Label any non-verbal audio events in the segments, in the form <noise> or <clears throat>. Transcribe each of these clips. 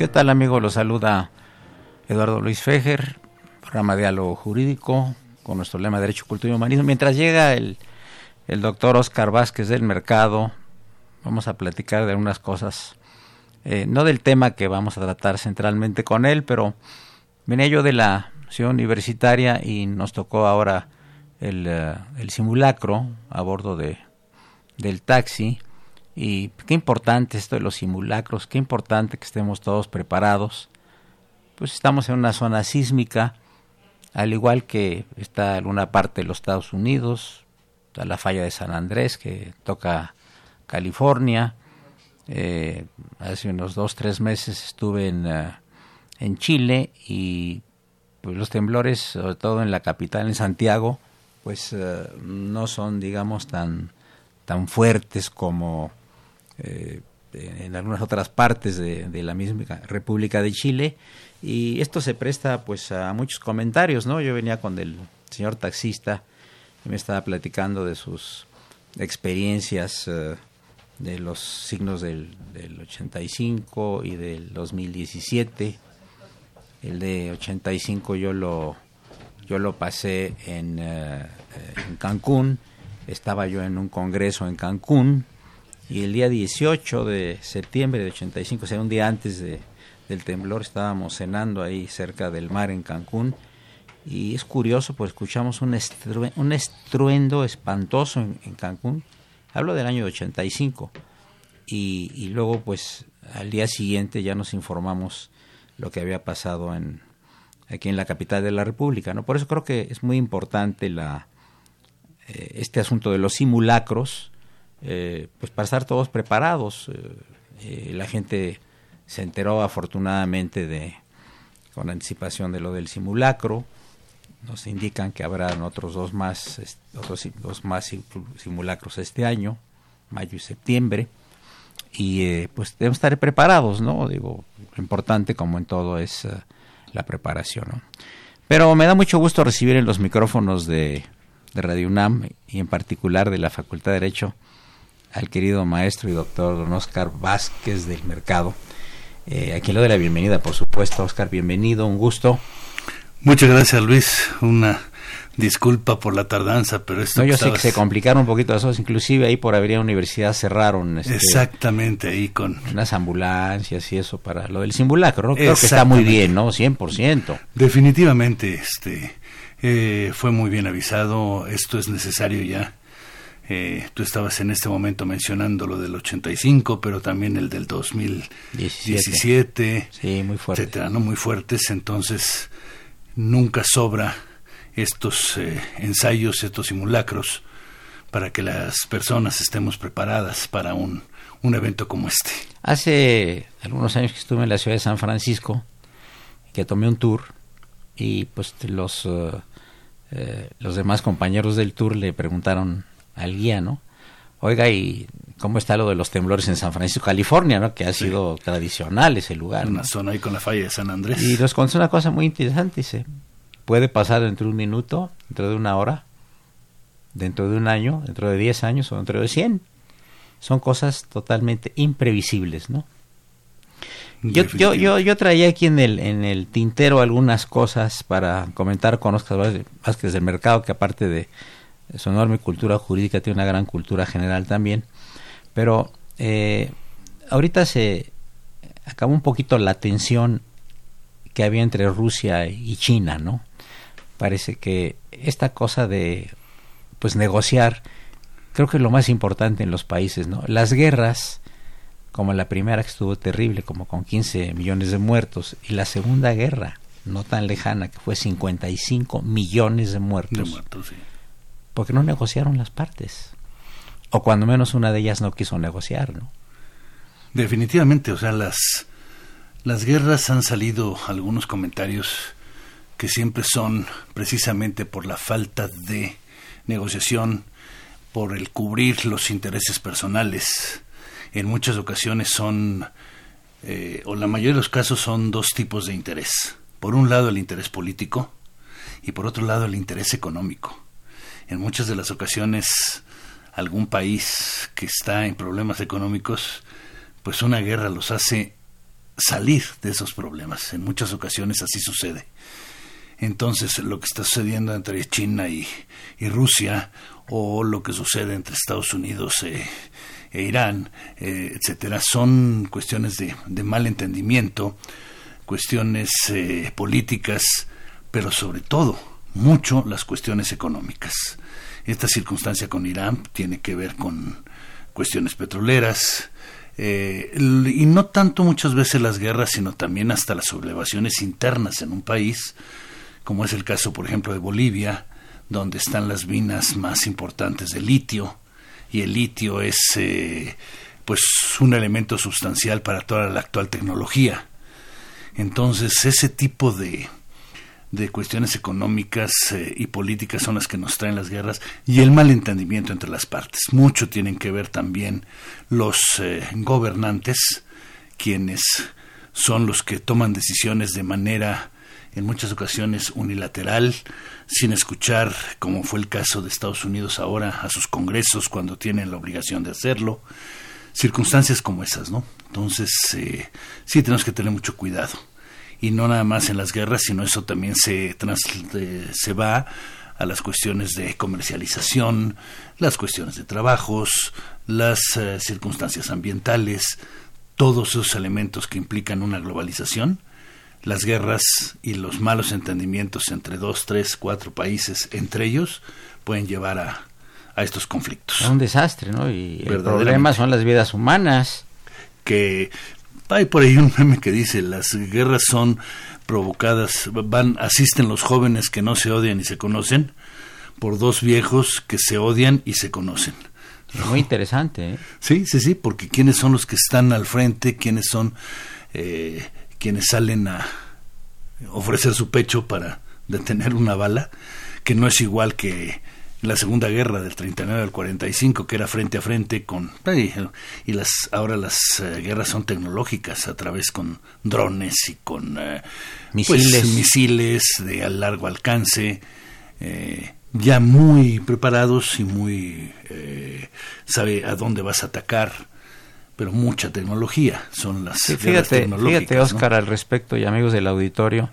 ¿Qué tal amigo? Lo saluda Eduardo Luis Fejer, programa diálogo jurídico con nuestro lema Derecho, Cultura y Humanismo. Mientras llega el, el doctor Oscar Vázquez del Mercado, vamos a platicar de algunas cosas, eh, no del tema que vamos a tratar centralmente con él, pero venía yo de la ciudad universitaria y nos tocó ahora el, eh, el simulacro a bordo de, del taxi y qué importante esto de los simulacros, qué importante que estemos todos preparados. Pues estamos en una zona sísmica, al igual que está en una parte de los Estados Unidos, está la falla de San Andrés que toca California. Eh, hace unos dos, tres meses estuve en, eh, en Chile y pues los temblores, sobre todo en la capital, en Santiago, pues eh, no son, digamos, tan, tan fuertes como eh, en algunas otras partes de, la misma República de Chile y esto se presta pues a muchos comentarios, ¿no? Yo venía con el señor taxista y me estaba platicando de sus experiencias eh, de los signos del, del 85 y del 2017. El de 85 yo lo yo lo pasé en, eh, en Cancún, estaba yo en un congreso en Cancún y el día 18 de septiembre de 85, o sea, un día antes de, del temblor, estábamos cenando ahí cerca del mar en Cancún. Y es curioso, pues escuchamos un, un estruendo espantoso en, Cancún, hablo del año 85, y, y luego pues al día siguiente ya nos informamos lo que había pasado en, aquí en la capital de la República, ¿no? Por eso creo que es muy importante la, eh, este asunto de los simulacros, eh, pues para estar todos preparados. Eh, eh, la gente se enteró afortunadamente de con anticipación de lo del simulacro. Nos indican que habrán otros dos más, otros dos más simulacros este año, mayo y septiembre. Y pues debemos estar preparados, ¿no? Digo, lo importante como en todo es la preparación, Pero me da mucho gusto recibir en los micrófonos de, de Radio UNAM y en particular de la Facultad de Derecho al querido maestro y doctor don Oscar Vázquez del Mercado. Eh, aquí lo de la bienvenida, por supuesto. Oscar, bienvenido, un gusto. Muchas gracias, Luis. Una disculpa por la tardanza, pero esto... No, yo sé que se complicaron un poquito las cosas, inclusive ahí por Avenida Universidad cerraron... Este, Exactamente, ahí con... Unas ambulancias y eso para lo del simulacro, ¿no? Creo que está muy bien, ¿no? 100%. Definitivamente, este... Eh, fue muy bien avisado, esto es necesario ya eh, tú estabas en este momento mencionando lo del 85, pero también el del 2017, sí, muy fuerte. etcétera, ¿no? Muy fuertes, entonces nunca sobra estos eh, ensayos, estos simulacros, para que las personas estemos preparadas para un, un evento como este. Hace algunos años que estuve en la ciudad de San Francisco, que tomé un tour y pues los, eh, eh, los demás compañeros del tour le preguntaron al guía, ¿no? Oiga, ¿y cómo está lo de los temblores en San Francisco, California, ¿no? Que ha sido tradicional ese lugar. Una zona ahí con la falla de San Andrés. Y nos contó una cosa muy interesante, dice, puede pasar dentro de un minuto, dentro de una hora, dentro de un año, dentro de 10 años o dentro de 100. Son cosas totalmente imprevisibles, ¿no? Yo, yo, yo, yo traía aquí en el, en el tintero algunas cosas para comentar con Oscar Vázquez del Mercado, que aparte de su enorme cultura jurídica tiene una gran cultura general también. Pero eh, ahorita se acabó un poquito la tensión que había entre Rusia y China, ¿no? Parece que esta cosa de pues negociar creo que es lo más importante en los países, ¿no? Las guerras, como la primera que estuvo terrible, como con 15 millones de muertos, y la segunda guerra, no tan lejana, que fue 55 millones de muertos. De muertos, sí. Porque no negociaron las partes. O cuando menos una de ellas no quiso negociar, ¿no? Definitivamente, o sea, las, las guerras han salido algunos comentarios que siempre son precisamente por la falta de negociación, por el cubrir los intereses personales. En muchas ocasiones son, eh, o la mayoría de los casos son dos tipos de interés. Por un lado el interés político y por otro lado el interés económico. En muchas de las ocasiones algún país que está en problemas económicos, pues una guerra los hace salir de esos problemas. En muchas ocasiones así sucede. Entonces, lo que está sucediendo entre China y, Rusia, o lo que sucede entre Estados Unidos e, e Irán, eh, etcétera, son cuestiones de, mal entendimiento, cuestiones eh, políticas, pero sobre todo, mucho las cuestiones económicas. Esta circunstancia con Irán tiene que ver con cuestiones petroleras, eh, y no tanto muchas veces las guerras, sino también hasta las sublevaciones internas en un país, como es el caso, por ejemplo, de Bolivia, donde están las minas más importantes de litio, y el litio es eh, pues un elemento sustancial para toda la actual tecnología. Entonces, ese tipo de, de cuestiones económicas eh, y políticas son las que nos traen las guerras y el malentendimiento entre las partes. Mucho tienen que ver también los eh, gobernantes, quienes son los que toman decisiones de manera en muchas ocasiones unilateral, sin escuchar, como fue el caso de Estados Unidos ahora, a sus congresos cuando tienen la obligación de hacerlo. Circunstancias como esas, ¿no? Entonces, eh, sí tenemos que tener mucho cuidado y no nada más en las guerras, sino eso también se, se va a las cuestiones de comercialización, las cuestiones de trabajos, las eh, circunstancias ambientales, todos esos elementos que implican una globalización, las guerras y los malos entendimientos entre dos, tres, cuatro países, entre ellos, pueden llevar a, a estos conflictos. Es un desastre, ¿no? Y el problema son las vidas humanas. Que hay por ahí un meme que dice, las guerras son provocadas, van, asisten los jóvenes que no se odian y se conocen, por dos viejos que se odian y se conocen. Muy interesante. ¿eh? Sí, sí, sí, porque quiénes son los que están al frente, quiénes son eh, quienes salen a ofrecer su pecho para detener una bala, que no es igual que la Segunda Guerra del 39 al 45, que era frente a frente con... Y, las ahora las eh, guerras son tecnológicas, a través con drones y con eh, pues, misiles. misiles de a largo alcance, eh, ya muy preparados y muy... sabe a dónde vas a atacar, pero mucha tecnología son las sí, fíjate, Fíjate, Oscar, al respecto y amigos del auditorio,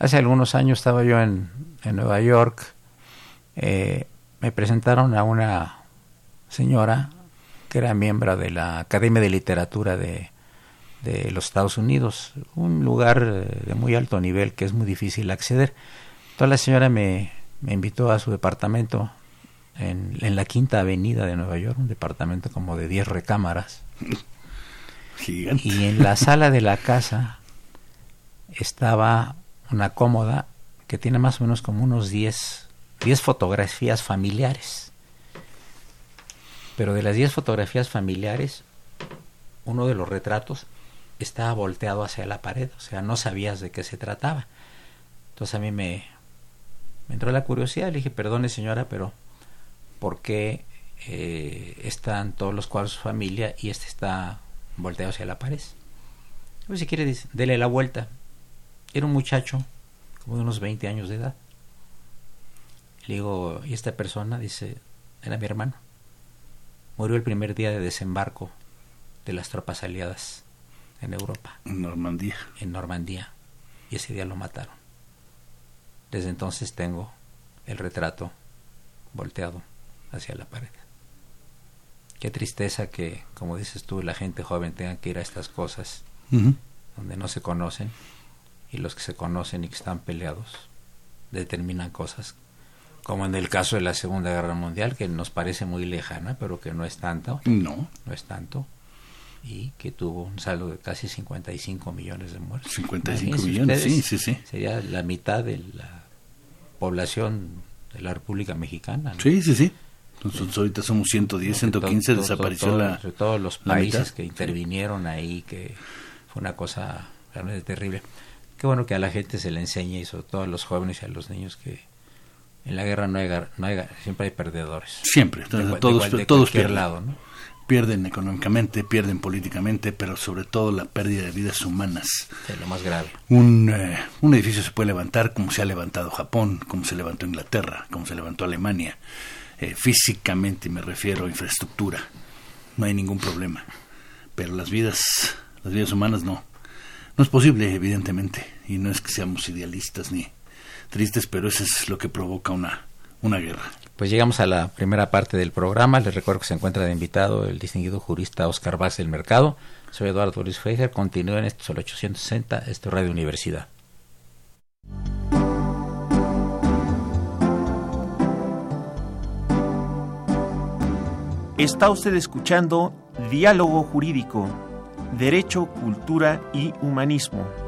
hace algunos años estaba yo en, en Nueva York eh, me presentaron a una señora que era miembro de la Academia de Literatura de, de los Estados Unidos, un lugar eh, de muy alto nivel que es muy difícil acceder. Entonces la señora me, me invitó a su departamento en, en, la Quinta Avenida de Nueva York, un departamento como de 10 recámaras. <laughs> Gigante. Y en la sala de la casa estaba una cómoda que tiene más o menos como unos 10, 10 fotografías familiares. Pero de las 10 fotografías familiares, uno de los retratos estaba volteado hacia la pared, o sea, no sabías de qué se trataba. Entonces a mí me, entró la curiosidad, le dije, perdone señora, pero ¿por qué eh, están todos los cuadros de su familia y este está volteado hacia la pared? Pues si quiere, dele la vuelta. Era un muchacho, como de unos 20 años de edad. Le digo, ¿y esta persona? Dice, era mi hermano. Murió el primer día de desembarco de las tropas aliadas en Europa. En Normandía. En Normandía. Y ese día lo mataron. Desde entonces tengo el retrato volteado hacia la pared. Qué tristeza que, como dices tú, la gente joven tenga que ir a estas cosas donde no se conocen y los que se conocen y que están peleados determinan cosas como en el caso de la Segunda Guerra Mundial que nos parece muy lejana pero que no es tanto. No. No es tanto. Y que tuvo un saldo de casi 55 millones de muertos. 55 millones sí sí sí. sería la mitad de la población de la República Mexicana sí sí sí. Nosotros ahorita somos 110, 115, desapareció la. todos los países que intervinieron ahí, que fue una cosa realmente terrible. Qué bueno que a la gente se le enseñe, y sobre todo a los jóvenes y a los niños, que en la guerra no hay, no hay siempre hay perdedores. Siempre, todos, todos pierden. Lado, Pierden económicamente, pierden políticamente, pero sobre todo la pérdida de vidas humanas. Es lo más grave. Un, eh, un edificio se puede levantar como se ha levantado Japón, como se levantó Inglaterra, como se levantó Alemania. Eh, físicamente me refiero a infraestructura. No hay ningún problema. Pero las vidas, las vidas humanas no. No es posible, evidentemente, y no es que seamos idealistas ni tristes, pero eso es lo que provoca una, una guerra. Pues llegamos a la primera parte del programa. Les recuerdo que se encuentra de invitado el distinguido jurista Oscar Vaz del Mercado. Soy Eduardo Luis Feijer. Continúen esto sobre 860, esto Radio Universidad. Está usted escuchando Diálogo Jurídico, Derecho, Cultura y Humanismo.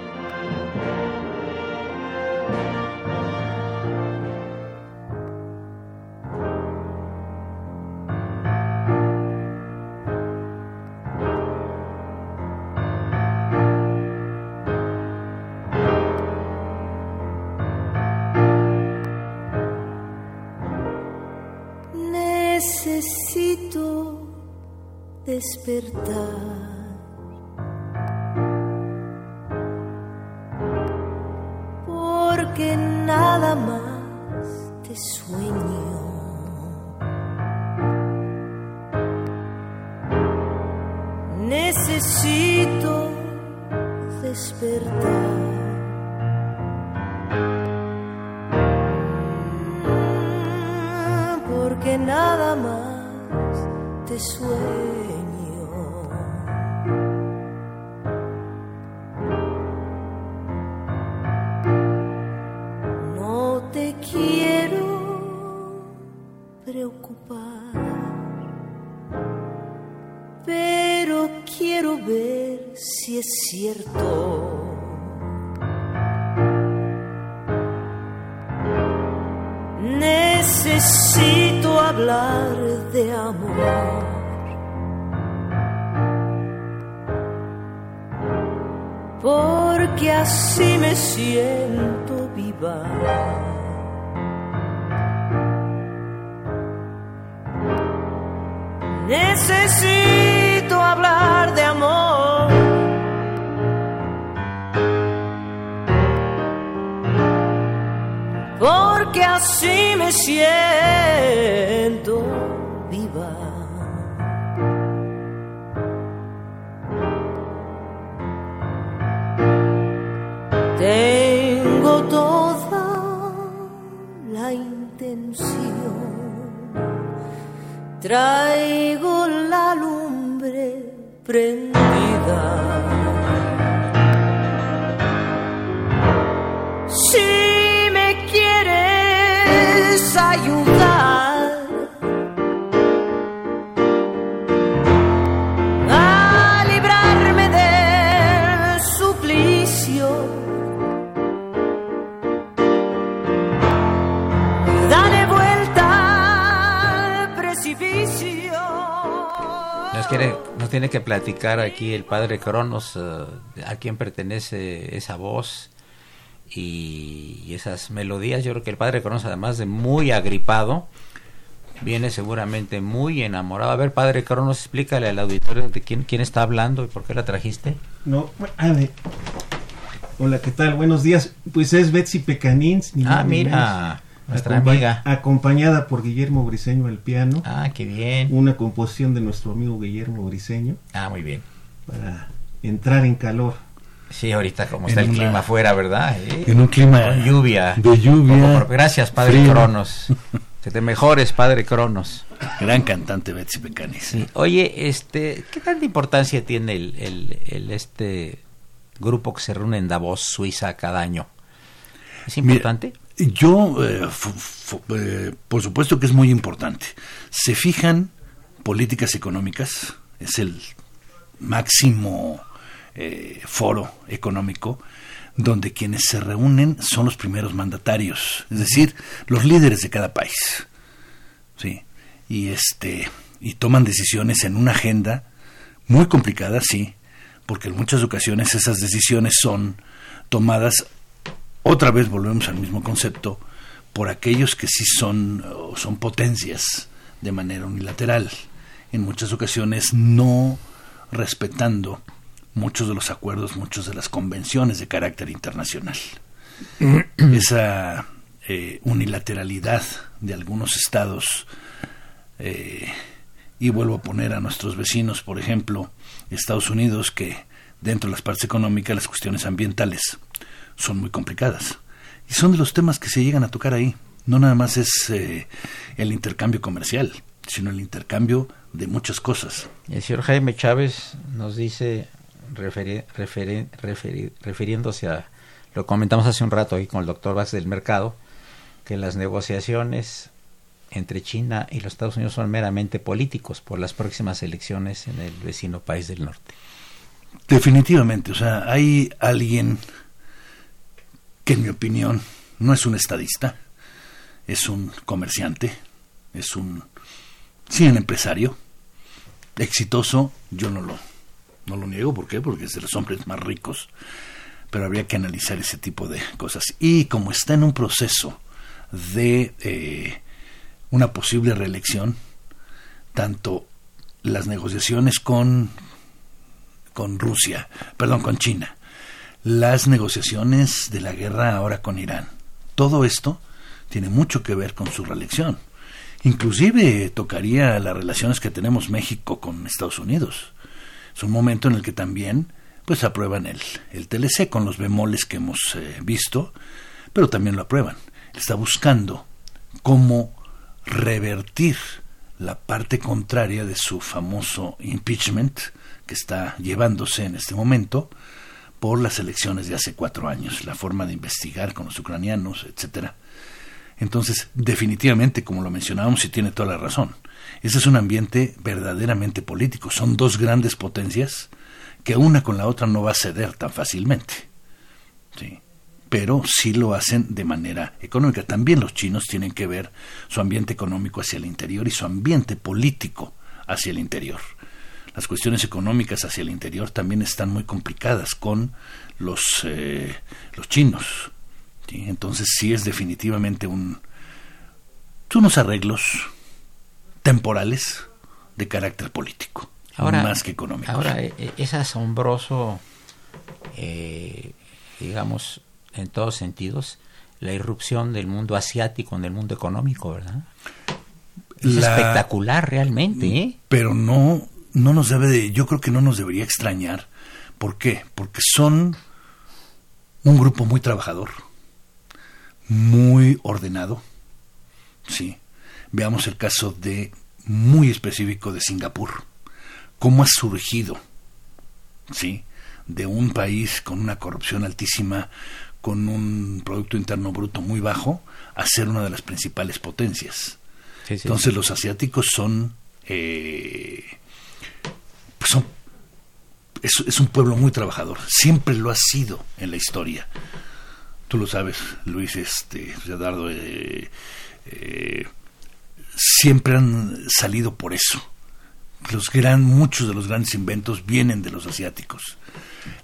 de amor. Porque así me siento viva. Necesito hablar de amor. Porque así me siento. Traigo la lumbre prendida. Si me quieres ayudar. Quiere, nos tiene que platicar aquí el padre Cronos eh, a quién pertenece esa voz y, y esas melodías. Yo creo que el padre Cronos, además de muy agripado, viene seguramente muy enamorado. A ver, padre Cronos, explícale al auditorio de quién, quién está hablando y por qué la trajiste. No, a ver. Hola, ¿qué tal? Buenos días. Pues es Betsy Pecanins. ni Ah, mira, menos. Nuestra Acompa- amiga. Acompañada por Guillermo Briseño al piano. Ah, qué bien. Una composición de nuestro amigo Guillermo Briseño Ah, muy bien. para entrar en calor. Sí, ahorita como En está el una- clima afuera, ¿verdad? Eh, En un clima con lluvia. de lluvia, Gracias, padre frío. Cronos. <laughs> Que te mejores, padre Cronos. Gran cantante Betsy Pecanis. Sí. Oye, este, ¿qué tanta importancia tiene el, el- el, este grupo que se reúne en Davos, Suiza, cada año? ¿Es Mira, importante? Yo, eh, eh, por supuesto que es muy importante. Se fijan políticas económicas, es el máximo eh, foro económico donde quienes se reúnen son los primeros mandatarios, es decir, los líderes de cada país. Sí. Y este y toman decisiones en una agenda muy complicada, sí, porque en muchas ocasiones esas decisiones son tomadas otra vez volvemos al mismo concepto por aquellos que sí son o son potencias de manera unilateral. En muchas ocasiones no respetando muchos de los acuerdos muchas de las convenciones de carácter internacional. <clears throat> Esa eh, unilateralidad de algunos estados eh, y vuelvo a poner a nuestros vecinos por ejemplo Estados Unidos que dentro de las partes económicas las cuestiones ambientales son muy complicadas. Y son de los temas que se llegan a tocar ahí. No nada más es eh, el intercambio comercial, sino el intercambio de muchas cosas. El señor Jaime Chávez nos dice, referi- referi- referi- refiriéndose a lo comentamos hace un rato ahí con el doctor Vázquez del Mercado, que las negociaciones entre China y los Estados Unidos son meramente políticos por las próximas elecciones en el vecino país del norte. Definitivamente, o sea, hay alguien en mi opinión no es un estadista, es un comerciante, es un, sí, un empresario exitoso, yo no lo, no lo niego, ¿por qué? Porque es de los hombres más ricos, pero habría que analizar ese tipo de cosas. Y como está en un proceso de eh, una posible reelección, tanto las negociaciones con con Rusia, perdón, con China, las negociaciones de la guerra ahora con Irán. Todo esto tiene mucho que ver con su reelección. Inclusive tocaría las relaciones que tenemos México con Estados Unidos. Es un momento en el que también pues aprueban el, el TLC con los bemoles que hemos eh, visto, pero también lo aprueban. Está buscando cómo revertir la parte contraria de su famoso impeachment, que está llevándose en este momento por las elecciones de hace cuatro años, la forma de investigar con los ucranianos, etcétera. Entonces, definitivamente, como lo mencionábamos, y tiene toda la razón. Ese es un ambiente verdaderamente político. Son dos grandes potencias que una con la otra no va a ceder tan fácilmente. Sí. Pero sí lo hacen de manera económica. También los chinos tienen que ver su ambiente económico hacia el interior y su ambiente político hacia el interior las cuestiones económicas hacia el interior también están muy complicadas con los, eh, los chinos. ¿sí? Entonces sí es definitivamente un, unos arreglos temporales de carácter político, Ahora, más que económico. Ahora, eh, eh, es asombroso, eh, digamos, en todos sentidos, la irrupción del mundo asiático en el mundo económico, ¿verdad? Es La- espectacular realmente, ¿eh? Pero no, no nos debe de, yo creo que no nos debería extrañar. ¿Por qué? Porque son un grupo muy trabajador, muy ordenado. Sí. Veamos el caso de muy específico de Singapur. ¿Cómo ha surgido? Sí. De un país con una corrupción altísima, con un Producto Interno Bruto muy bajo a ser una de las principales potencias. Sí, sí. Entonces los asiáticos son, eh, pues es, un pueblo muy trabajador, siempre lo ha sido en la historia. Tú lo sabes, Luis, este, Eduardo, eh, eh, siempre han salido por eso. Los gran, muchos de los grandes inventos vienen de los asiáticos.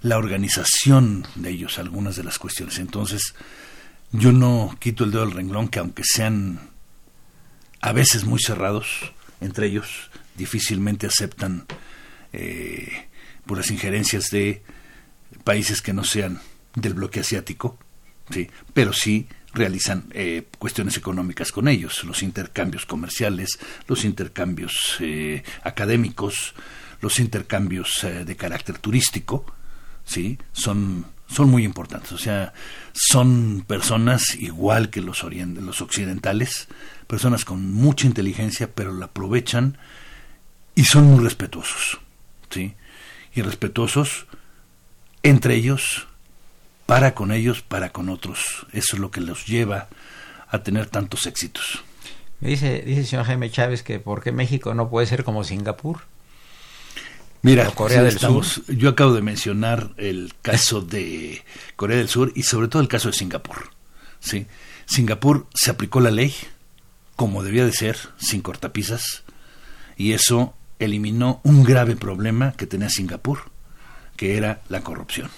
La organización de ellos, algunas de las cuestiones. Entonces, yo no quito el dedo del renglón que aunque sean a veces muy cerrados entre ellos, difícilmente aceptan eh, por las injerencias de países que no sean del bloque asiático, sí, pero sí realizan eh, cuestiones económicas con ellos, los intercambios comerciales, los intercambios eh, académicos, los intercambios eh, de carácter turístico, sí, son son muy importantes, o sea, son personas igual que los, los occidentales, personas con mucha inteligencia, pero la aprovechan y son muy respetuosos, ¿sí? Y respetuosos entre ellos, para con ellos, para con otros. Eso es lo que los lleva a tener tantos éxitos. Me dice, dice el señor Jaime Chávez que por qué México no puede ser como Singapur. Mira, Corea del estamos- yo acabo de mencionar el caso de Corea del Sur y sobre todo el caso de Singapur. ¿sí? Singapur se aplicó la ley como debía de ser, sin cortapisas, y eso eliminó un grave problema que tenía Singapur, que era la corrupción.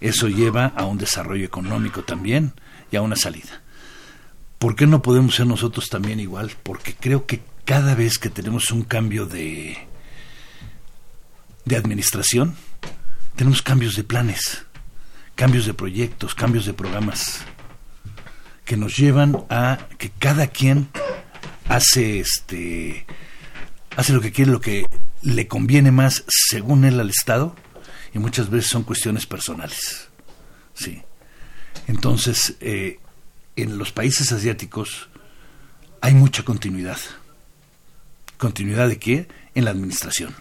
Eso lleva a un desarrollo económico también y a una salida. ¿Por qué no podemos ser nosotros también igual? Porque creo que cada vez que tenemos un cambio de, de administración, tenemos cambios de planes, cambios de proyectos, cambios de programas que nos llevan a que cada quien hace este hace lo que quiere, lo que le conviene más según él al Estado y muchas veces son cuestiones personales. Sí. Entonces, eh, en los países asiáticos hay mucha continuidad. ¿Continuidad de qué? En la administración.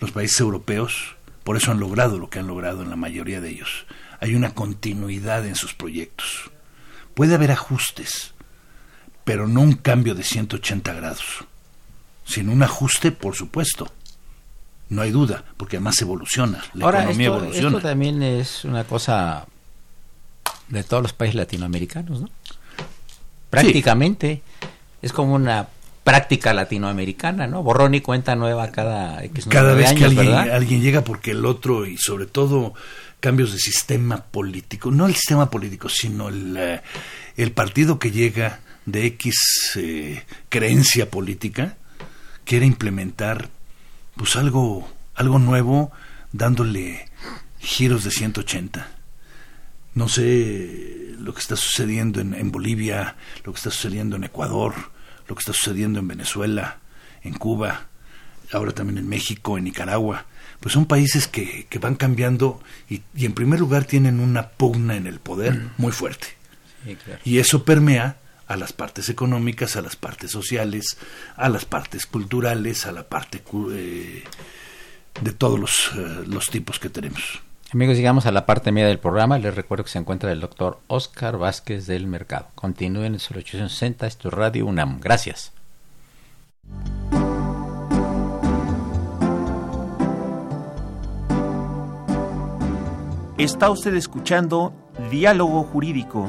Los países europeos por eso han logrado lo que han logrado en la mayoría de ellos. Hay una continuidad en sus proyectos. Puede haber ajustes, pero no un cambio de 180 grados, sino un ajuste, por supuesto. No hay duda, porque además evoluciona, la Ahora, economía esto, evoluciona. esto también es una cosa de todos los países latinoamericanos, ¿no? Prácticamente es como una práctica latinoamericana, ¿no? Borrón y cuenta nueva cada X Cada vez que alguien, alguien llega porque el otro, y sobre todo cambios de sistema político, no el sistema político, sino el, eh, el partido que llega de X eh, creencia política, quiere implementar pues algo, algo nuevo, dándole giros de 180. No sé lo que está sucediendo en, en Bolivia, lo que está sucediendo en Ecuador, lo que está sucediendo en Venezuela, en Cuba, ahora también en México, en Nicaragua. Pues son países que, que van cambiando y, y en primer lugar tienen una pugna en el poder muy fuerte. Sí, claro. Y eso permea a las partes económicas, a las partes sociales, a las partes culturales, a la parte eh, de todos los, eh, los tipos que tenemos. Amigos, llegamos a la parte media del programa. Les recuerdo que se encuentra el doctor Oscar Vázquez del Mercado. Continúen en el 860, esto es Radio UNAM. Gracias. Está usted escuchando Diálogo Jurídico,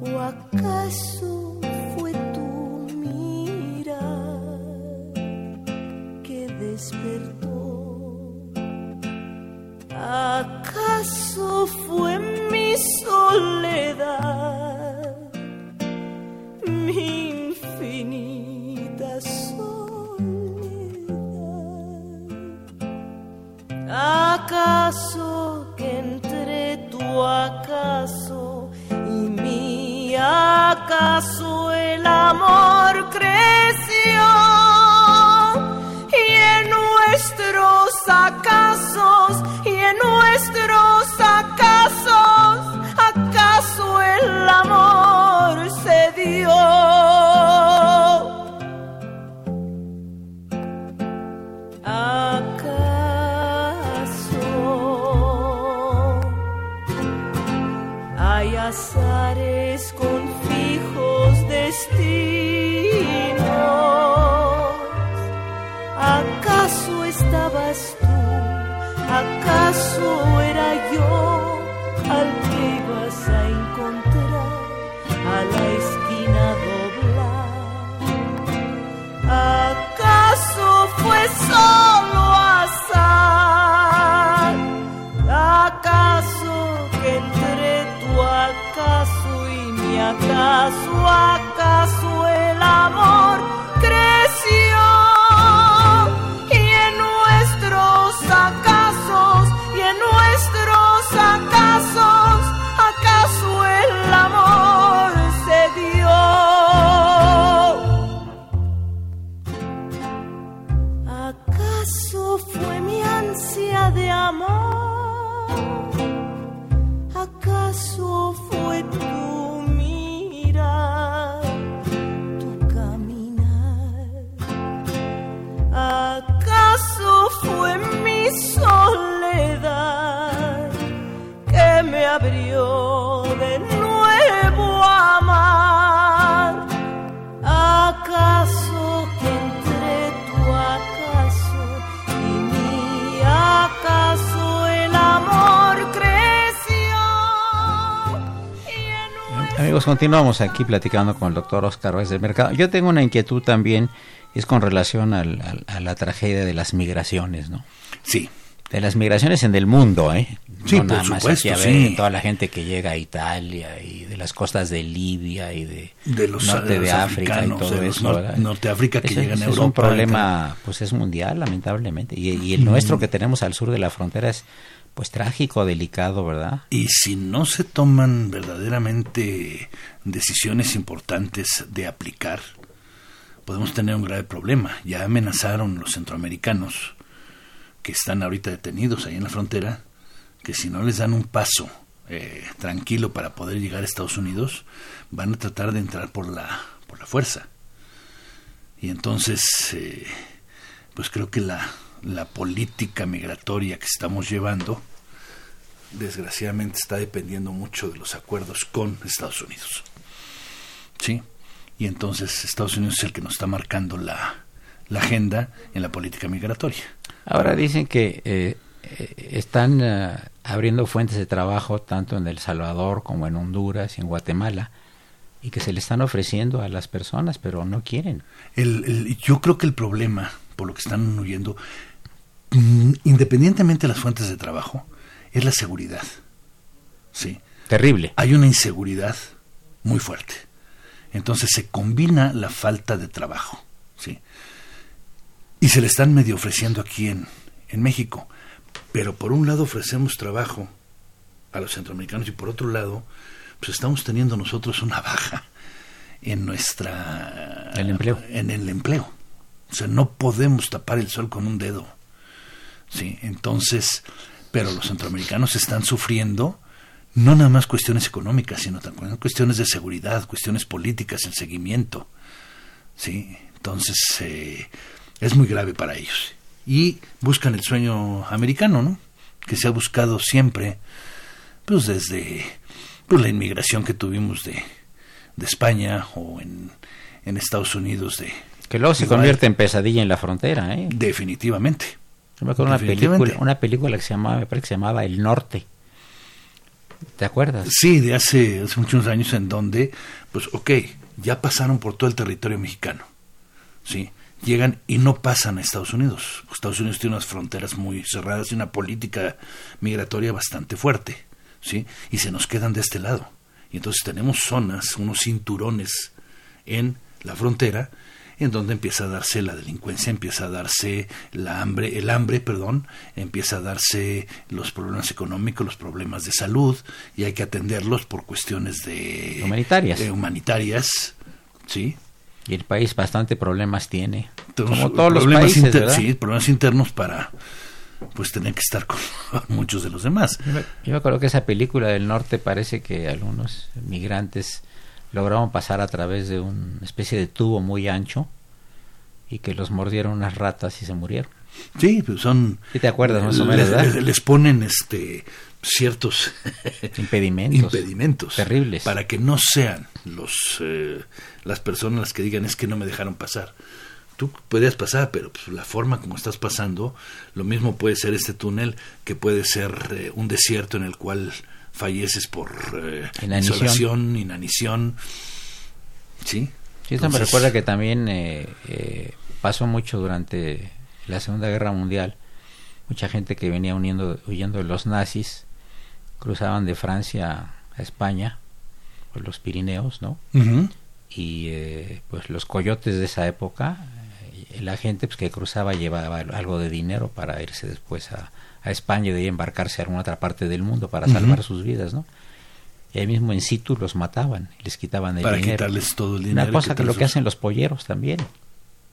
¿O acaso fue tu mirar que despertó? ¿Acaso fue el amor creció? Y en nuestros acasos y en nuestros acasos, ¿Acaso fue mi ansia de amor? ¿Acaso continuamos aquí platicando con el doctor Oscar Ruiz del Mercado. Yo tengo una inquietud también, es con relación al- al- a la tragedia de las migraciones, ¿no? Sí, De las migraciones en el mundo, ¿eh? Sí, no por nada más supuesto, aquí a ver sí. toda la gente que llega a Italia y de las costas de Libia y de, De los- norte de África y todo de eso. nor- que Ese- llegan a ese Es un Europa, problema, pues es mundial, lamentablemente. Y, y el nuestro que tenemos al sur de la frontera es, pues trágico, delicado, ¿verdad? Y si no se toman verdaderamente decisiones importantes de aplicar, podemos tener un grave problema. Ya amenazaron los centroamericanos que están ahorita detenidos ahí en la frontera, que si no les dan un paso eh, tranquilo para poder llegar a Estados Unidos, van a tratar de entrar por la, por la fuerza. Y entonces, eh, pues creo que la, la política migratoria que estamos llevando, desgraciadamente está dependiendo mucho de los acuerdos con Estados Unidos. ¿Sí? Y entonces Estados Unidos es el que nos está marcando la, la agenda en la política migratoria. Ahora dicen que eh, eh, están eh, abriendo fuentes de trabajo tanto en El Salvador como en Honduras y en Guatemala y que se le están ofreciendo a las personas, pero no quieren. El, el- yo creo que el problema, por lo que están huyendo, independientemente de las fuentes de trabajo, es la seguridad. ¿Sí? Terrible. hay una inseguridad muy fuerte. Entonces se combina la falta de trabajo, ¿sí? Y se le están medio ofreciendo aquí en, en México. Pero por un lado ofrecemos trabajo a los centroamericanos y por otro lado, pues estamos teniendo nosotros una <laughs> baja en nuestra... El empleo. En el empleo. O sea, no podemos tapar el sol con un dedo. Sí, entonces, pero los centroamericanos están sufriendo no nada más cuestiones económicas, sino también cuestiones de seguridad, cuestiones políticas, el seguimiento. Sí, entonces eh, es muy grave para ellos. Y buscan el sueño americano, ¿no? Que se ha buscado siempre, pues desde pues, la inmigración que tuvimos de, de España o en, en Estados Unidos de... Que luego se convierte en pesadilla en la frontera, ¿eh? Definitivamente. Yo me acuerdo una película, una película que se llamaba, me parece que se llamaba El Norte. ¿Te acuerdas? Sí, de hace, hace muchos años en donde, pues, ok, ya pasaron por todo el territorio mexicano, ¿sí? Llegan y no pasan a Estados Unidos. Estados Unidos tiene unas fronteras muy cerradas y una política migratoria bastante fuerte, ¿sí? Y se nos quedan de este lado. Y entonces tenemos zonas, unos cinturones en la frontera en donde empieza a darse la delincuencia, empieza a darse la hambre, el hambre, perdón, empieza a darse los problemas económicos, los problemas de salud, y hay que atenderlos por cuestiones de Humanitarias. de humanitarias, sí. Y el país bastante problemas tiene. Tenemos Como todos los problemas países, sí, problemas internos para pues tener que estar con <laughs> muchos de los demás. Yo me- Yo me acuerdo que esa película del norte parece que algunos migrantes lograron pasar a través de una especie de tubo muy ancho y que los mordieron unas ratas y se murieron. Sí, pues son ¿Sí te acuerdas más o les, menos, verdad? les- ponen este ciertos <laughs> Impedimentos. impedimentos Terribles. para que no sean los eh, las personas las que digan es que no me dejaron pasar. Tú podrías pasar, pero pues, la forma como estás pasando, lo mismo puede ser este túnel que puede ser eh, un desierto en el cual falleces por eh, Inanición. insolación, inanición. Sí. Sí, me recuerda que también eh, eh, pasó mucho durante la Segunda Guerra Mundial. Mucha gente que venía uniendo, huyendo de los nazis cruzaban de Francia a España, por los Pirineos, ¿no? y eh, pues los coyotes de esa época eh, la gente pues, que cruzaba llevaba algo de dinero para irse después a, a España y de ahí embarcarse a alguna otra parte del mundo para salvar sus vidas no y ahí mismo in situ los mataban y les quitaban el Para dinero. quitarles todo el dinero. una cosa que lo que hacen los polleros también.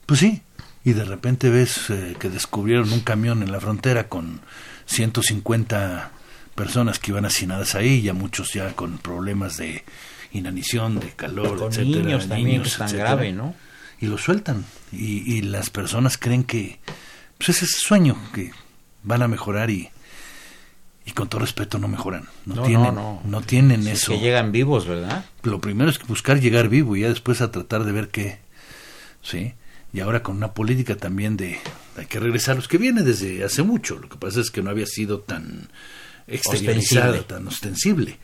Pues sí, y de repente ves eh, que descubrieron un camión en la frontera con 150 personas que iban hacinadas ahí, ya muchos ya con problemas de inanición, de calor, con etcétera, niños también que niños, es tan etcétera, grave no Y lo sueltan. Y, y las personas creen que pues ese es el sueño, que van a mejorar y, y con todo respeto no mejoran. No, No, tienen, no, no. tienen Si es eso. que llegan vivos verdad Lo primero es buscar llegar vivo y ya después a tratar de ver qué. ¿Sí? Y ahora con una política también de hay que regresar los que viene desde hace mucho. Lo que pasa es que no había sido tan exteriorizada, Ostensible. tan ostensible.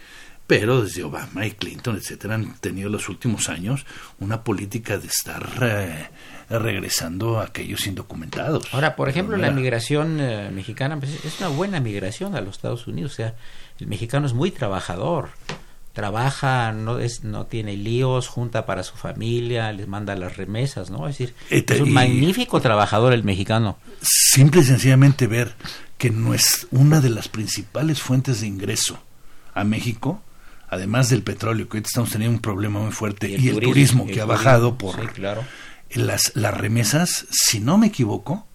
Pero desde Obama y Clinton, etcétera, han tenido los últimos años una política de estar eh, regresando a aquellos indocumentados. Ahora, por ejemplo, la migración eh, mexicana pues, es una buena migración a los Estados Unidos. O sea, el mexicano es muy trabajador. Trabaja, no es, no tiene líos, junta para su familia, les manda las remesas, ¿no? Es decir, Eh, es un magnífico trabajador el mexicano. simple y sencillamente ver que no es una de las principales fuentes de ingreso a México, además del petróleo, que ahorita estamos teniendo un problema muy fuerte, y el, turismo, que el ha turismo. bajado por Sí, claro. las, las remesas, si no me equivoco,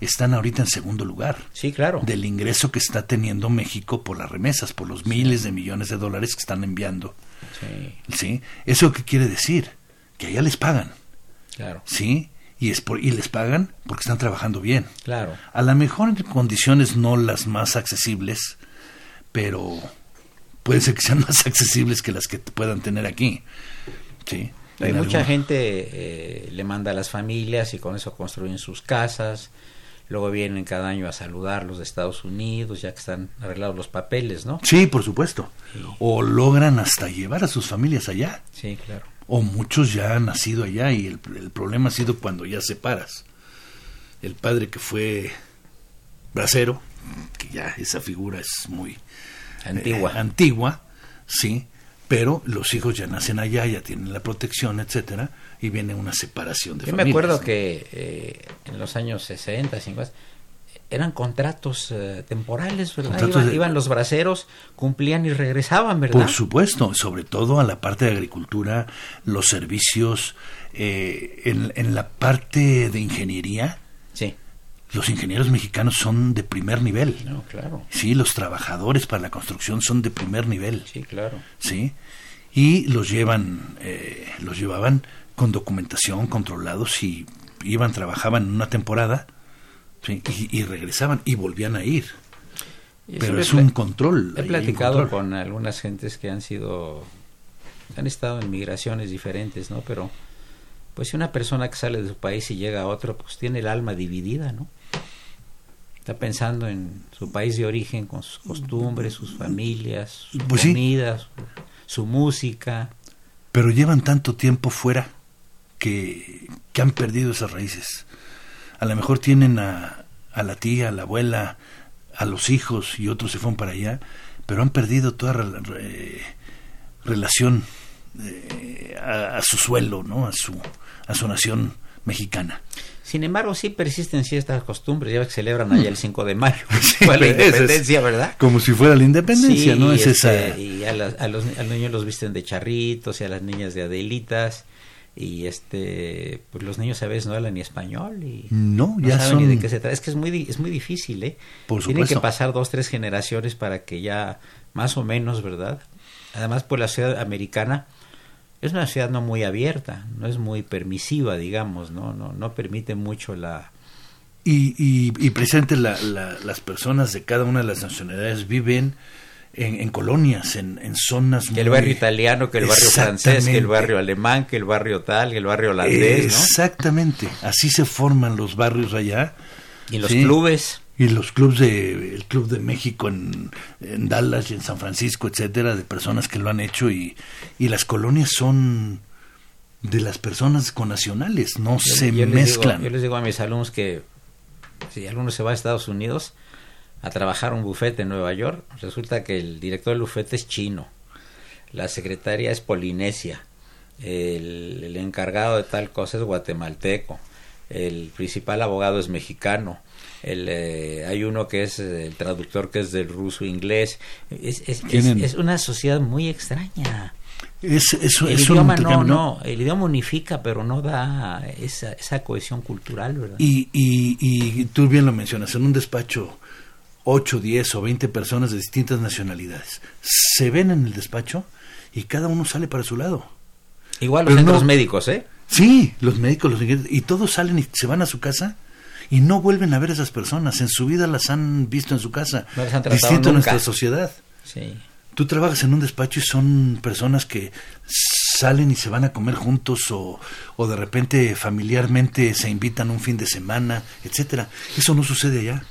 están ahorita en segundo lugar Sí, claro. del ingreso que está teniendo México por las remesas, por los miles de millones de dólares que están enviando. Sí, ¿Sí? ¿Eso qué quiere decir? Que allá les pagan, claro. ¿sí? Y, es por, y les pagan porque están trabajando bien. Claro. A lo mejor en condiciones no las más accesibles, pero puede ser que sean <laughs> más accesibles que las que puedan tener aquí. Sí. Hay mucha gente eh, le manda a las familias y con eso construyen sus casas. Luego vienen cada año a saludarlos de Estados Unidos, ya que están arreglados los papeles, ¿no? Sí, por supuesto. Sí. O logran hasta llevar a sus familias allá. Sí, claro. O muchos ya han nacido allá y el, el problema ha sido cuando ya separas. El padre que fue bracero, que ya esa figura es muy Antigua. eh, antigua, sí, pero los hijos ya nacen allá, ya tienen la protección, etcétera, y viene una separación de Yo me acuerdo que eh, en los años 60, 50, eran contratos eh, temporales, ¿verdad? Contratos iban, de- iban los braceros, cumplían y regresaban, ¿verdad? Por supuesto, sobre todo a la parte de agricultura, los servicios, eh, en, en la parte de ingeniería, Sí, los ingenieros mexicanos son de primer nivel. no, claro. Sí, los trabajadores para la construcción son de primer nivel. Sí, claro. ¿sí? Y los llevan, eh, los llevaban con documentación, controlados y iban, trabajaban una temporada, ¿sí? y, y regresaban y volvían a ir. Y Pero es un control. He platicado control. con algunas gentes que han sido, han estado en migraciones diferentes, ¿no? Pero, pues si una persona que sale de su país y llega a otro, pues tiene el alma dividida, ¿no? Está pensando en su país de origen, con sus costumbres, sus familias, sus Pues sí. comidas, su, su música. Pero llevan tanto tiempo fuera que, que han perdido esas raíces. A lo mejor tienen a, a la tía, a la abuela, a los hijos y otros se fueron para allá, pero han perdido toda re- re- relación eh, a, a su suelo, ¿no? A su, a su nación mexicana. Sin embargo, sí persisten ciertas costumbres, ya que celebran allá el 5 de mayo, <laughs> Sí, fue la es- independencia, ¿verdad? Como si fuera la independencia, Sí, ¿no? Es este, esa... Y a, las- a los, a los niños los visten de charritos y a las niñas de adelitas. Y este, pues los niños a veces no hablan ni español y No, no ya saben son... ni de qué se trata. Es que es muy, es muy difícil, ¿eh? Por Tienen que supuesto. pasar dos, tres generaciones para que ya, más o menos, ¿verdad? Además, pues la ciudad americana es una ciudad no muy abierta, no es muy permisiva, digamos, ¿no? No, no permite mucho la... Y, y, y precisamente la- la- las personas de cada una de las nacionalidades viven en, en colonias, en, en zonas Que el muy- barrio italiano, que el barrio francés, que el barrio alemán, que el barrio tal, que el barrio holandés, ¿no? Exactamente, así se forman los barrios allá. Y los Sí. clubes. Y los clubes de, el Club de México en, en Dallas y en San Francisco, etcétera, de personas que lo han hecho y, y las colonias son de las personas connacionales, no Yo- se yo mezclan. digo- yo les digo a mis alumnos que si alguno se va a Estados Unidos a trabajar un bufete en Nueva York, resulta que el director del bufete es chino, la secretaria es polinesia, el, el encargado de tal cosa es guatemalteco, el principal abogado es mexicano, el, eh, hay uno que es eh, el traductor que es del ruso inglés, es, es- es- es una sociedad muy extraña. Es, El idioma no, no, el idioma unifica, pero no da esa, esa cohesión cultural, ¿verdad? Y, y, y tú bien lo mencionas, en un despacho 8, 10 o 20 personas de distintas nacionalidades se ven en el despacho y cada uno sale para su lado. Igual los centros no- médicos, ¿eh? Sí, los médicos, los y todos salen y se van a su casa y no vuelven a ver a esas personas. En su vida las han visto en su casa. No distinto a nunca. nuestra sociedad. Sí. Tú trabajas en un despacho y son personas que salen y se van a comer juntos o, o de repente familiarmente se invitan un fin de semana, etcétera. Eso no sucede allá.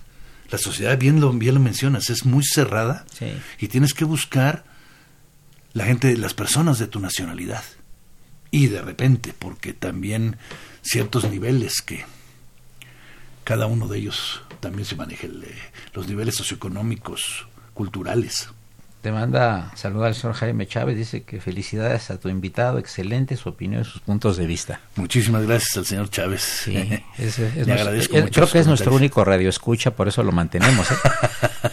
La sociedad, bien lo, bien lo mencionas, es muy cerrada Sí. y tienes que buscar la gente, las personas de tu nacionalidad. Y de repente, porque también ciertos niveles que cada uno de ellos también se maneja, el, eh, los niveles socioeconómicos, culturales. Te manda saludar al señor Jaime Chávez, dice que felicidades a tu invitado, excelente su opinión y sus puntos de vista. Muchísimas gracias al señor Chávez. Sí, <laughs> es- es Le nuestro- agradezco mucho creo que es nuestro único radio escucha, por eso lo mantenemos. ¿eh? <laughs>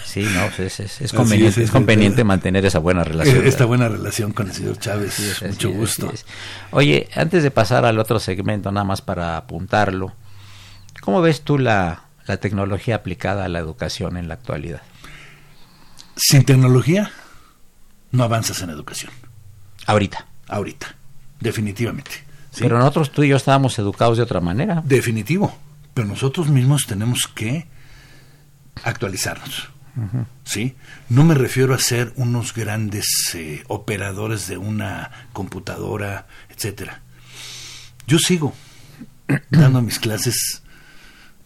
Sí, no, pues es, conveniente, es, conveniente mantener esa buena relación. Eh, Esta buena relación con el señor Chávez, mucho gusto. Oye, antes de pasar al otro segmento, nada más para apuntarlo, ¿cómo ves tú la, la tecnología aplicada a la educación en la actualidad? Sin tecnología no avanzas en educación, Ahorita. ahorita, definitivamente. ¿sí? Pero nosotros tú y yo estábamos educados de otra manera. Definitivo, pero nosotros mismos tenemos que actualizarnos. ¿sí? No me refiero a ser unos grandes eh, operadores de una computadora, etcétera. Yo sigo dando mis clases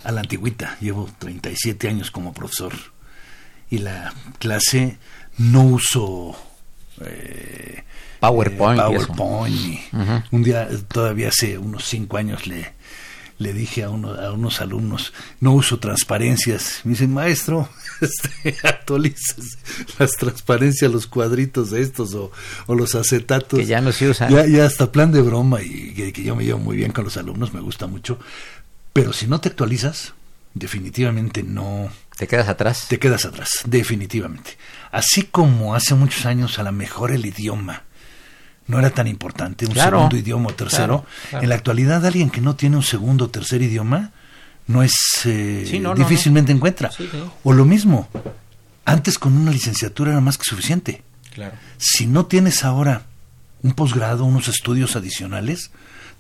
a la antigüita. Llevo 37 años como profesor y la clase no uso eh, PowerPoint eh, y. PowerPoint un día todavía hace unos cinco años le le dije a, uno, a unos alumnos, no uso transparencias. Me dicen, maestro, <laughs> este, actualizas las transparencias, los cuadritos de estos o, o los acetatos. Que ya no se usan. Ya, ya hasta plan de broma y que, que yo me llevo muy bien con los alumnos, me gusta mucho. Pero si no te actualizas, definitivamente no Te quedas atrás. te quedas atrás, definitivamente. Así como hace muchos años a lo mejor el idioma no era tan importante, un Claro, segundo idioma o tercero. claro, claro. En la actualidad alguien que no tiene un segundo o tercer idioma no es eh, Sí, no, no, difícilmente encuentra. Sí. O lo mismo, antes con una licenciatura era más que suficiente. Claro. Si no tienes ahora un posgrado, unos estudios adicionales,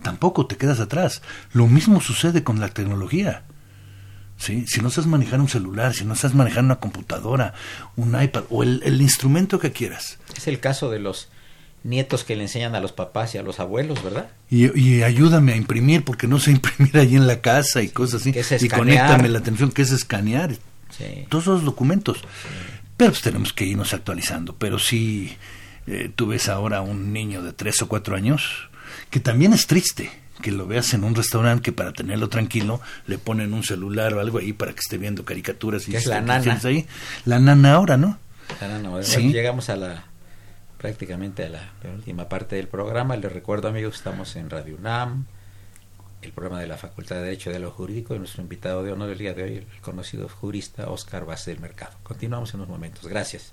tampoco te quedas atrás. Lo mismo sucede con la tecnología. ¿Sí? Si no sabes manejar un celular, si no sabes manejar una computadora, un iPad o el, el instrumento que quieras, Es el caso de los nietos que le enseñan a los papás y a los abuelos, ¿verdad? y, y ayúdame a imprimir, porque no sé <laughs> imprimir ahí en la casa y cosas así, es y conéctame la atención, que es escanear, Sí. todos esos documentos. Pero pues tenemos que irnos actualizando. Pero si eh, tú ves ahora un niño de tres o cuatro años, que también es triste que lo veas en un restaurante que para tenerlo tranquilo le ponen un celular o algo ahí para que esté viendo caricaturas y Que es la nana. ahí. La nana ahora, ¿no? No, Sí. Llegamos a la prácticamente a la última parte del programa. Les recuerdo, amigos, estamos en Radio UNAM, el programa de la Facultad de Derecho de lo Jurídico y nuestro invitado de honor del día de hoy, el conocido jurista Oscar Vázquez del Mercado. Continuamos en unos momentos. Gracias.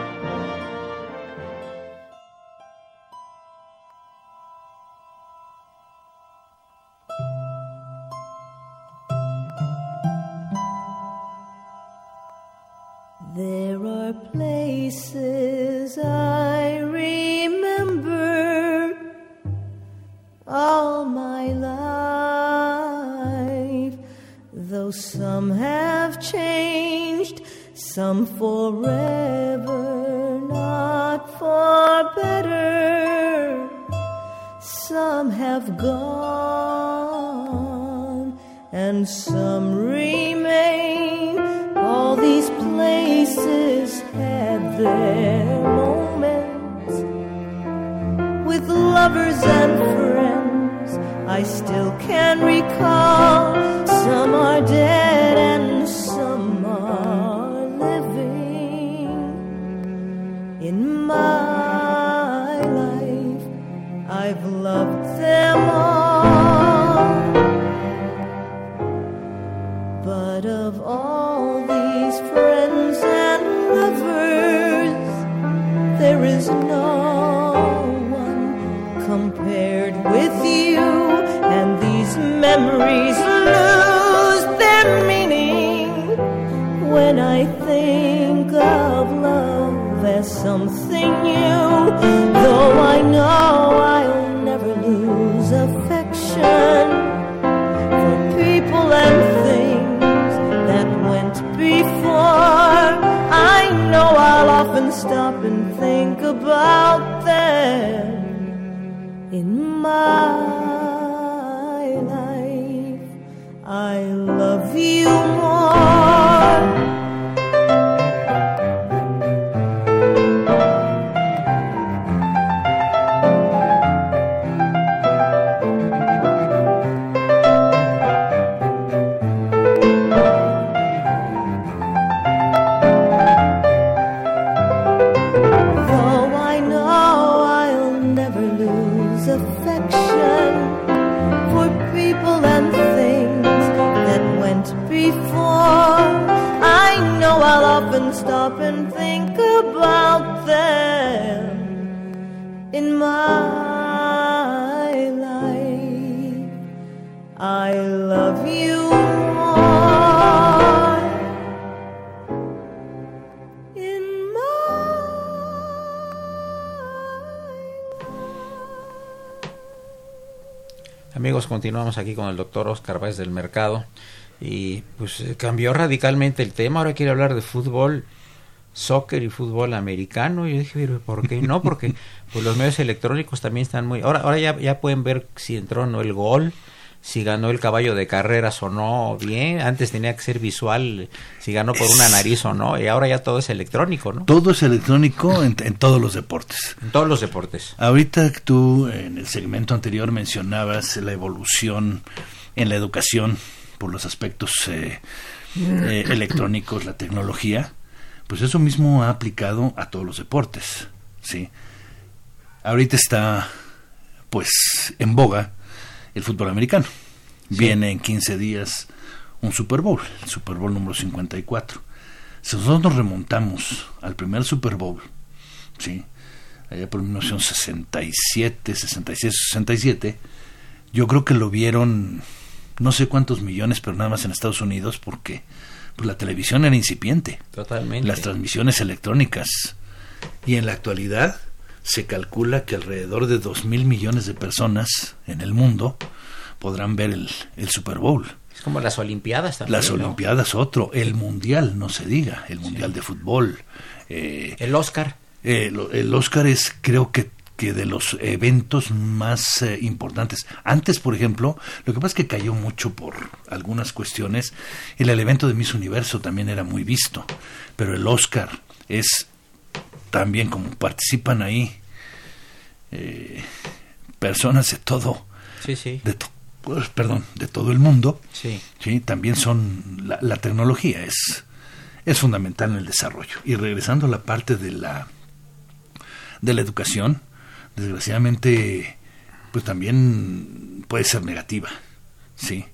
I'll often stop and think about them in my life. I love you more. Amigos, continuamos aquí con el doctor Oscar Báez del Mercado. Y pues eh, cambió radicalmente el tema, ahora quiere hablar de fútbol, soccer y fútbol americano. Y yo dije, ¿por qué no? Porque pues los medios electrónicos también están muy... Ahora, ahora ya, ya pueden ver si entró o no el gol, si ganó el caballo de carreras o no, bien, antes tenía que ser visual, si ganó por una nariz o no, y ahora ya todo es electrónico, ¿no? Todo es electrónico en, en todos los deportes. En todos los deportes. Ahorita tú en el segmento anterior mencionabas la evolución en la educación por los aspectos eh, eh, <clears throat> electrónicos, la tecnología, pues eso mismo ha aplicado a todos los deportes, ¿sí? Ahorita está, pues, en boga el fútbol americano. Viene en 15 días un Super Bowl, el Super Bowl número 54. Si nosotros nos remontamos al primer Super Bowl, ¿sí? allá por 1967, 66, 67, yo creo que lo vieron no sé cuántos millones, pero nada más en Estados Unidos, porque pues, la televisión era incipiente. Totalmente. Las transmisiones electrónicas. Y en la actualidad se calcula que alrededor de dos mil millones de personas en el mundo podrán ver el, el Super Bowl. Es como las Olimpiadas también. Las ¿no? Olimpiadas, otro. El Mundial, no se diga. El Mundial de Fútbol. Eh, El Oscar. eh, el Oscar es, creo que, que de los eventos más eh, importantes. Antes, por ejemplo, lo que pasa es que cayó mucho por algunas cuestiones. El, el evento de Miss Universo también era muy visto, pero el Oscar es también como participan ahí eh, personas de todo, Sí, sí. de to- pues, perdón, de todo el mundo. Sí. Sí, también son la, la tecnología es es fundamental en el desarrollo. Y regresando a la parte de la de la educación, desgraciadamente pues también puede ser negativa. Sí.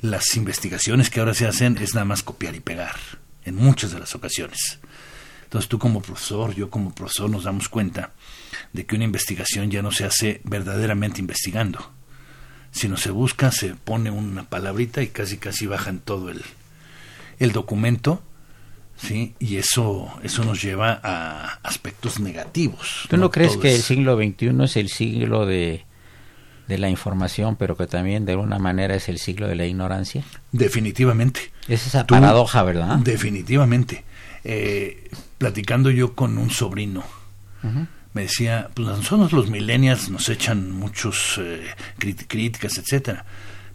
Las investigaciones que ahora se hacen es nada más copiar y pegar en muchas de las ocasiones. Entonces tú como profesor, yo como profesor nos damos cuenta de que una investigación ya no se hace verdaderamente investigando, sino se busca, se pone una palabrita y casi casi bajan todo el, el documento, ¿sí? Y eso, eso nos lleva a aspectos negativos. ¿Tú no, crees que el siglo XXI es el siglo de, de la información, pero que también de alguna manera es el siglo de la ignorancia? Definitivamente. Es esa Tú- paradoja, ¿verdad? Definitivamente. Eh, platicando yo con un sobrino, me decía, pues nosotros los millennials nos echan muchos eh, crit- críticas, etcétera,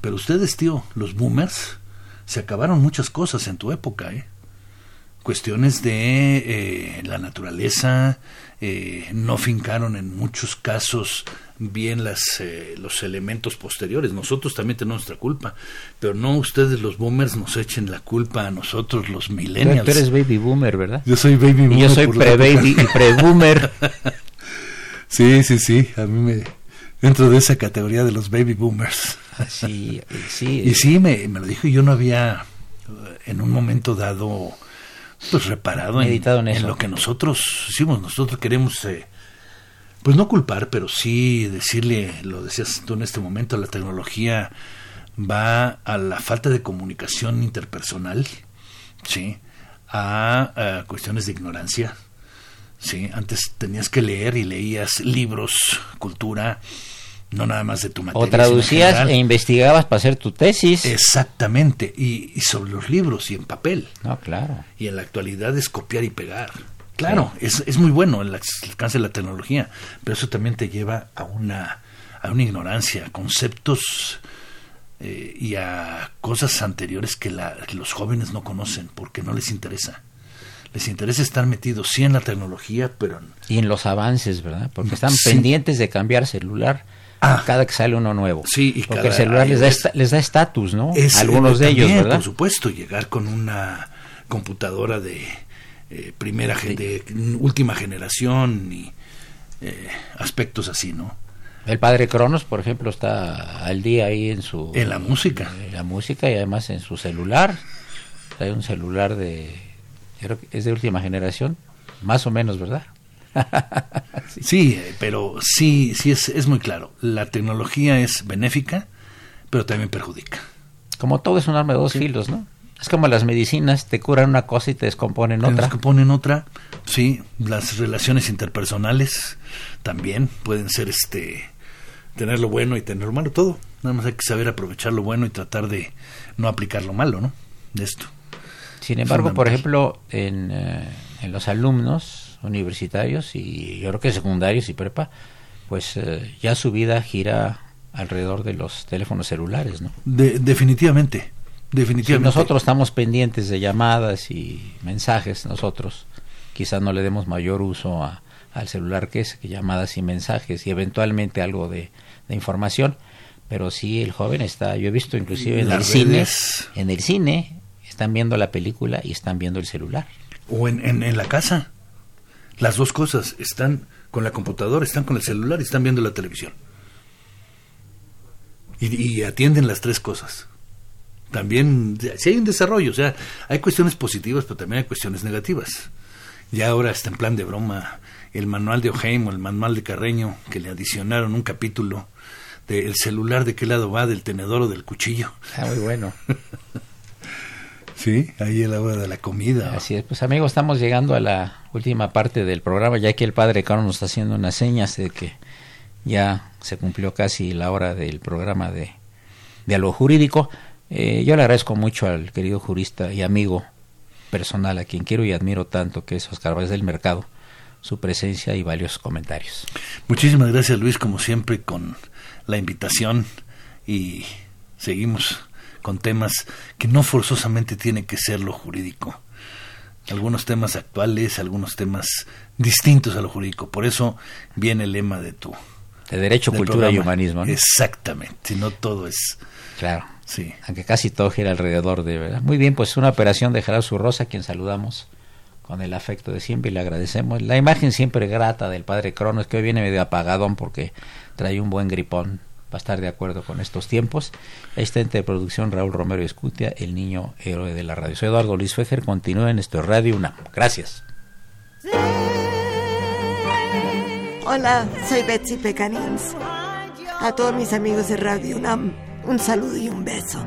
pero ustedes, tío, los boomers, se acabaron muchas cosas en tu época, ¿eh? Cuestiones de eh, la naturaleza, eh, no fincaron en muchos casos bien las, eh, los elementos posteriores. Nosotros también tenemos nuestra culpa, pero no ustedes los boomers nos echen la culpa a nosotros los millennials. tú eres baby boomer, ¿verdad? Yo soy baby boomer. Y yo soy pre-baby y pre-boomer. <laughs> Sí, sí, sí, a mí me dentro de esa categoría de los baby boomers. Sí, sí. <laughs> Y sí, me, me lo dijo y yo no había eh, en un momento dado pues reparado en, en lo que nosotros hicimos. Nosotros queremos eh, pues no culpar, pero sí decirle, lo decías tú en este momento, la tecnología va a la falta de comunicación interpersonal, sí, a, a cuestiones de ignorancia, sí. Antes tenías que leer y leías libros, cultura, no nada más de tu materia. O traducías e investigabas para hacer tu tesis. Exactamente, y, y sobre los libros y en papel. No, claro. Y en la actualidad es copiar y pegar. Claro, es, es muy bueno el alcance de la tecnología, pero eso también te lleva a una, a una ignorancia, a conceptos eh, y a cosas anteriores que, la- que los jóvenes no conocen porque no les interesa. Les interesa estar metidos sí en la tecnología, pero en- Y en los avances, ¿verdad? Porque están Sí. pendientes de cambiar celular Ah. cada que sale uno nuevo. Sí, y Porque cada el celular les da esta- les da estatus, ¿no? Es, Algunos eh, de ellos, ¿verdad? Por supuesto, llegar con una computadora de eh, primera, de última generación y eh, aspectos así, ¿no? El padre Cronos, por ejemplo, está al día ahí en su... En la música. En la música y además en su celular. Hay un celular de... Creo que es de última generación, más o menos, ¿verdad? <laughs> Sí, eh, pero sí, sí es, es muy claro. La tecnología es benéfica, pero también perjudica. Como todo es un arma de dos filos, ¿no? Es como las medicinas, te curan una cosa y te descomponen otra. que ponen otra, sí, las relaciones interpersonales también pueden ser este tener lo bueno y tener lo malo, todo. Nada más hay que saber aprovechar lo bueno y tratar de no aplicar lo malo, ¿no? De esto. Sin embargo, por ejemplo, en, eh, en los alumnos universitarios y yo creo que secundarios y prepa, pues eh, ya su vida gira alrededor de los teléfonos celulares, ¿no? De- definitivamente, Si definitivamente. nosotros estamos pendientes de llamadas y mensajes, nosotros quizás no le demos mayor uso a- al celular que es que llamadas y mensajes y eventualmente algo de, de información, pero sí el joven está, yo he visto inclusive en el cine, en el cine están viendo la película y están viendo el celular. O en, en, en la casa. Las dos cosas. Están con la computadora, están con el celular y están viendo la televisión. Y, y atienden las tres cosas. También, si hay un desarrollo, o sea, hay cuestiones positivas, pero también hay cuestiones negativas. Ya ahora está en plan de broma el manual de Oheim o el manual de Carreño, que le adicionaron un capítulo de el celular de qué lado va, del tenedor o del cuchillo. Está muy bueno. <laughs> Sí, ahí a la hora de la comida. Así es, pues amigos, estamos llegando a la última parte del programa, ya que el padre Caro nos está haciendo unas señas de que ya se cumplió casi la hora del programa de, de algo jurídico. Eh, yo le agradezco mucho al querido jurista y amigo personal, a quien quiero y admiro tanto, que es Oscar Valles del Mercado, su presencia y valiosos comentarios. Muchísimas gracias Luis, como siempre, con la invitación y seguimos con temas que no forzosamente tiene que ser lo jurídico. Algunos temas actuales, algunos temas distintos a lo jurídico. Por eso viene el lema de tu... De derecho, cultura y humanismo. Exactamente, no todo es... Claro. Sí. Aunque casi todo gira alrededor de... ¿verdad? Muy bien, pues una operación de Gerardo Rosa, quien saludamos con el afecto de siempre y le agradecemos. La imagen siempre grata del padre Cronos, que hoy viene medio apagadón porque trae un buen gripón va a estar de acuerdo con estos tiempos. Asistente de producción Raúl Romero Escutia, el niño héroe de la radio. Soy Eduardo Luis Fejer, continúa en esto Radio UNAM. Gracias. Hola, soy Betsy Pecanins. A todos mis amigos de Radio UNAM, un saludo y un beso.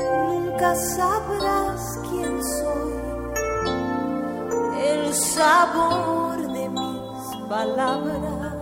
Nunca sabrás quién soy, el sabor. palabras